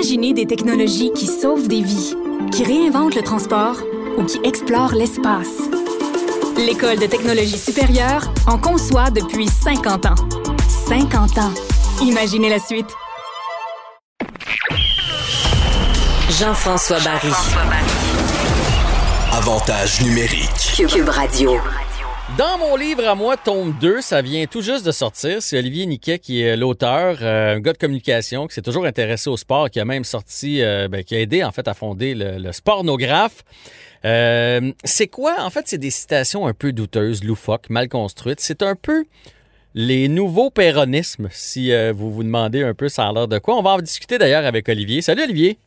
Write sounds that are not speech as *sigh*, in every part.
Imaginez des technologies qui sauvent des vies, qui réinventent le transport ou qui explorent l'espace. L'École de technologie supérieure en conçoit depuis 50 ans. 50 ans. Imaginez la suite. Jean-François Barry. Avantage numérique. Cube Radio. Dans mon livre à moi, tome 2, ça vient tout juste de sortir. C'est Olivier Niquet qui est l'auteur, euh, un gars de communication qui s'est toujours intéressé au sport, qui a même sorti, euh, ben, qui a aidé en fait à fonder le, le Spornographe. Euh, c'est quoi? En fait, c'est des citations un peu douteuses, loufoques, mal construites. C'est un peu les nouveaux péronismes, si vous vous demandez un peu ça a l'air de quoi. On va en discuter d'ailleurs avec Olivier. Salut Olivier.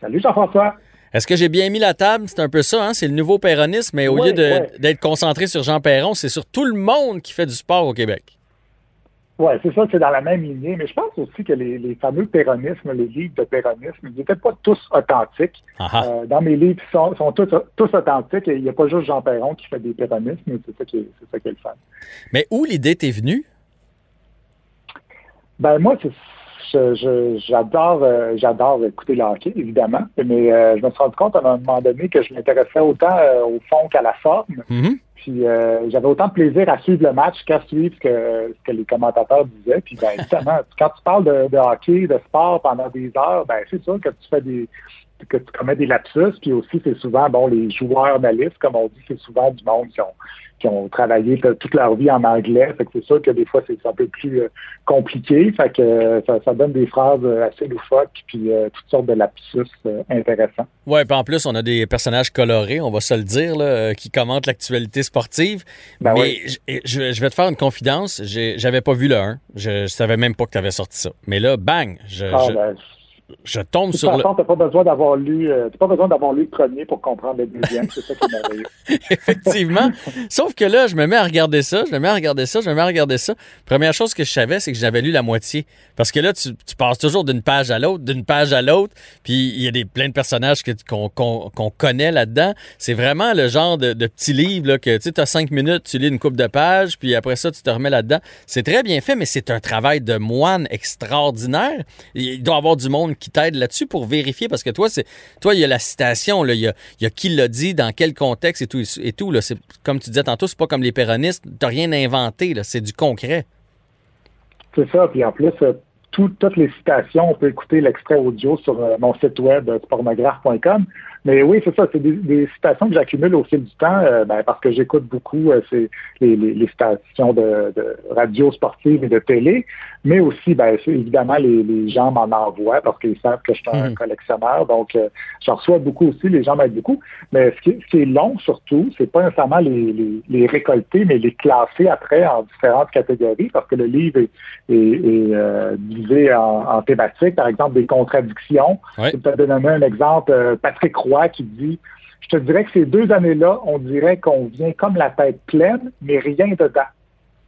Salut Jean-François. Est-ce que j'ai bien mis la table? C'est un peu ça, hein? c'est le nouveau péronisme, mais au Ouais, lieu ouais. d'être concentré sur Jean Perron, c'est sur tout le monde qui fait du sport au Québec. Oui, c'est ça, c'est dans la même lignée. Mais je pense aussi que les, les fameux péronismes, les livres de péronisme, ils n'étaient pas tous authentiques. Ah ah. Euh, dans mes livres, ils sont, sont tous, tous authentiques et il n'y a pas juste Jean Perron qui fait des péronismes, mais c'est ça qui est, ça qui est le fun. Mais où l'idée t'est venue? Ben moi, c'est- j'adore euh, j'adore écouter le hockey, évidemment, mais euh, je me suis rendu compte à un moment donné que je m'intéressais autant euh, au fond qu'à la forme. Mhm. Puis euh, j'avais autant de plaisir à suivre le match qu'à suivre ce que, ce que les commentateurs disaient. Puis ben, évidemment, *laughs* quand tu parles de, de hockey, de sport pendant des heures, ben c'est sûr que tu fais des que tu commets des lapsus. Puis aussi, c'est souvent, bon, les joueurs analystes, comme on dit, c'est souvent du monde qui ont qui ont travaillé toute leur vie en anglais. Fait que c'est sûr que des fois, c'est un peu plus euh, compliqué. Fait que euh, ça, ça donne des phrases euh, assez loufoques, puis euh, toutes sortes de lapsus euh, intéressants. Ouais, puis en plus, on a des personnages colorés, on va se le dire, là, qui commentent l'actualité sportive. Ben mais oui. je, vais te faire une confidence, j'avais pas vu le 1. Je, je savais même pas que tu avais sorti ça. Mais là, bang, je, Ah, je, ben, je tombe sur le... façon, t'as pas besoin d'avoir lu, euh, t'as pas besoin d'avoir lu le premier pour comprendre le deuxième. C'est ça qui est merveilleux. *laughs* Effectivement. Sauf que là, je me mets à regarder ça, je me mets à regarder ça, je me mets à regarder ça. Première chose que je savais, c'est que j'avais lu la moitié. Parce que là, tu, tu passes toujours d'une page à l'autre, d'une page à l'autre, puis il y a des, plein de personnages que- qu'on qu'on- qu'on connaît là-dedans. C'est vraiment le genre de, de petit livre là, que tu as cinq minutes, tu lis une coupe de pages, puis après ça, tu te remets là-dedans. C'est très bien fait, mais c'est un travail de moine extraordinaire. Il doit y avoir du monde qui t'aide là-dessus pour vérifier, parce que toi, c'est toi, il y a la citation, là, il, y a, il y a qui l'a dit, dans quel contexte et tout. Et tout là. Comme tu disais tantôt, c'est pas comme les péronistes, t'as rien inventé, là, c'est du concret. C'est ça. Puis en plus, euh, tout- toutes les citations, on peut écouter l'extrait audio sur euh, mon site web euh, pornographe.com. Mais oui, c'est ça, c'est des, des citations que j'accumule au fil du temps euh, ben, parce que j'écoute beaucoup euh, les, les- les stations de, de radio sportive et de télé, mais aussi, ben, évidemment, les, les gens m'en envoient parce qu'ils savent que je suis un Mhm. collectionneur. Donc, euh, j'en reçois beaucoup aussi, les gens m'aident beaucoup. Mais ce qui, est- ce qui est long surtout, c'est pas nécessairement les, récolter, mais les classer après en différentes catégories parce que le livre est, est, est, divisé en, en thématiques, par exemple des contradictions. Ouais. Je peux te donner un exemple, Patrick Roy qui dit Je te dirais que ces deux années-là, on dirait qu'on vient comme la tête pleine, mais rien dedans.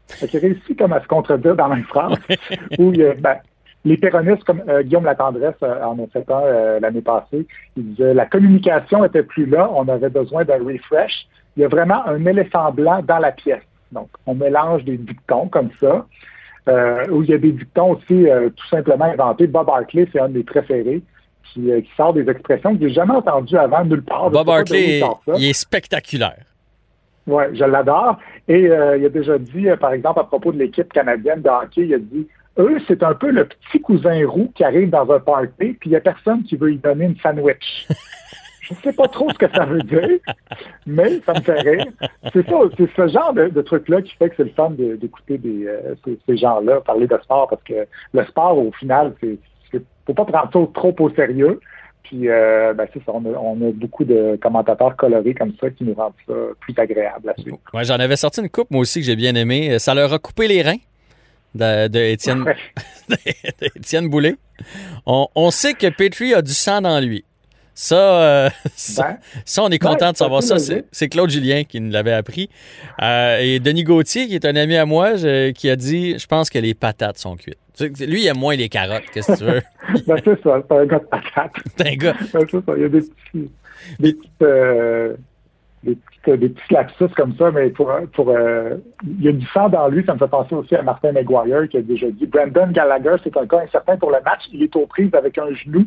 Fait qu'il réussit comme à se contredire dans la même phrase. où il ben, les péronistes, comme euh, Guillaume Latendresse euh, en a fait un euh, l'année passée, il disait la communication était plus là, on avait besoin d'un refresh. Il y a vraiment un éléphant blanc dans la pièce. Donc, on mélange des dictons comme ça. Où il y a des dictons aussi tout simplement inventés. Bob Hartley, c'est un de mes préférés, qui, euh, qui sort des expressions que j'ai jamais entendues avant nulle part. Bob Hartley, il est spectaculaire. Oui, je l'adore. Et euh, il a déjà dit, euh, par exemple, à propos de l'équipe canadienne de hockey, il a dit eux, c'est un peu le petit cousin roux qui arrive dans un party, puis il n'y a personne qui veut lui donner une sandwich. *laughs* Je sais pas trop ce que ça veut dire, mais ça me fait rire. C'est ça, c'est ce genre de, de truc-là qui fait que c'est le fun d'écouter euh, ces, ces gens-là parler de sport, parce que le sport, au final, c'est- faut pas prendre ça trop au sérieux. Puis, euh, ben, c'est ça, on a, on a beaucoup de commentateurs colorés comme ça qui nous rendent ça plus agréable à suivre. Ouais, j'en avais sorti une coupe, moi aussi, que j'ai bien aimé. Ça leur a coupé les reins de, de Étienne, Ouais. *laughs* de Étienne Boulay. On, on sait que Petrie a du sang dans lui. Ça, euh, *laughs* ça, Ben, ça, on est content Ouais, de savoir ça. C'est Claude Julien qui nous l'avait appris. Euh, et Denis Gauthier, qui est un ami à moi, je- qui a dit Je pense que les patates sont cuites. Lui, il aime moins les carottes, qu'est-ce que tu veux? *laughs* ben, c'est ça, c'est un gars de patate. *laughs* C'est un gars. Ben, c'est ça, il y a des petits, des petites, euh, des, petites, des petits lapsus comme ça, mais pour, pour il y a du sang dans lui. Ça me fait penser aussi à Martin McGuire qui a déjà dit Brandon Gallagher, c'est un cas incertain pour le match. Il est aux prises avec un genou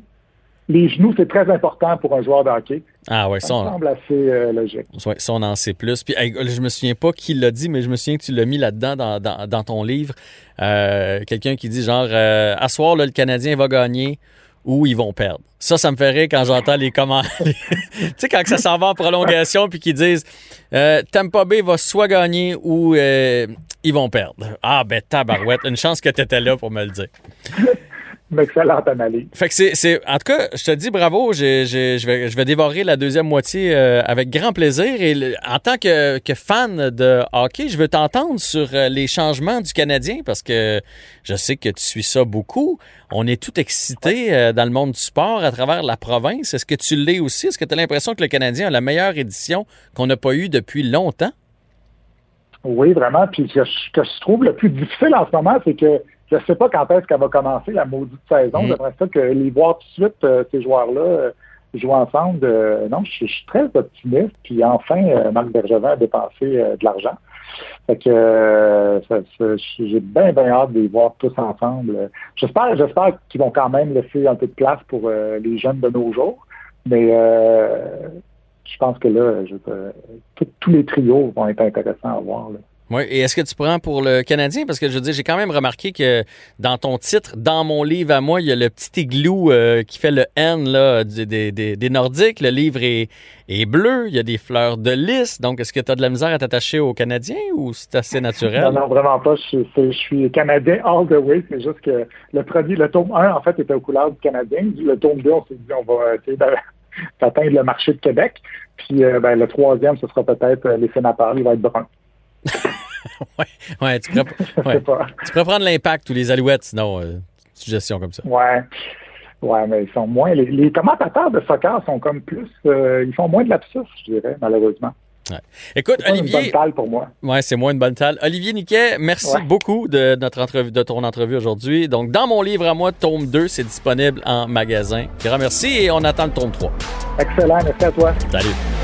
les genoux, c'est très important pour un joueur de hockey. Ah ouais, ça, semble assez euh, logique. Ouais, ça, on en sait plus. Puis, je me souviens pas qui l'a dit, mais je me souviens que tu l'as mis là-dedans dans, ton livre. Euh, quelqu'un qui dit genre, euh, à soir, le Canadien va gagner ou ils vont perdre. Ça, ça me fait rire quand j'entends les commentaires. *laughs* tu sais, quand ça s'en va en prolongation puis qu'ils disent Tampa Bay va soit gagner ou ils vont perdre. Ah, ben tabarouette, une chance que tu étais là pour me le dire. Excellente analyse. Fait que c'est, en tout cas, je te dis bravo. je, vais, je vais dévorer la deuxième moitié euh, avec grand plaisir. Et en tant que, fan de hockey, je veux t'entendre sur euh, les changements du Canadien parce que je sais que tu suis ça beaucoup. On est tout excité euh, dans le monde du sport à travers la province. Est-ce que tu l'es aussi? Est-ce que tu as l'impression que le Canadien a la meilleure édition qu'on n'a pas eue depuis longtemps? Oui, vraiment. Puis ce que je trouve le plus difficile en ce moment, c'est que je ne sais pas quand est-ce qu'elle va commencer la maudite saison. Mm. J'aimerais ça que les voir tout de suite, euh, ces joueurs-là, euh, jouer ensemble. Euh, non, je, suis très optimiste. Puis enfin, Marc Bergevin a dépensé de l'argent. Fait que j'ai bien, bien hâte de les voir tous ensemble. J'espère, j'espère qu'ils vont quand même laisser un peu de place pour les jeunes de nos jours. Mais je pense que là, tous les trios vont être intéressants à voir. Là. Oui, et est-ce que tu prends pour le Canadien? Parce que je veux dire, j'ai quand même remarqué que dans ton titre, dans mon livre à moi, il y a le petit igloo euh, qui fait le N là, des, Nordiques. Le livre est, bleu, il y a des fleurs de lys. Donc, est-ce que tu as de la misère à t'attacher au Canadien ou c'est assez naturel? Non, non, vraiment pas. Je, suis Canadien all the way. C'est juste que le premier, le tome 1, en fait, était aux couleurs du Canadien. Le tome 2, on s'est dit, on va essayer *laughs* d'atteindre le marché de Québec. Puis euh, ben, le troisième, ce sera peut-être euh, les sénateurs, il va être brun. *laughs* *laughs* ouais, ouais, tu pourrais, *laughs* tu pourrais prendre l'impact ou les alouettes, sinon, euh, suggestion comme ça. Ouais. Ouais, mais ils sont moins. Les, commentateurs de soccer sont comme plus. Euh, ils font moins de l'absurde, je dirais, malheureusement. Ouais. Écoute, Olivier. C'est une bonne talle pour moi. Ouais, c'est moins une bonne talle. Olivier Niquet, merci beaucoup de, notre entrevue, de ton entrevue aujourd'hui. Donc, dans mon livre à moi, tome 2, c'est disponible en magasin. Grand merci et on attend le tome 3. Excellent, merci à toi. Salut.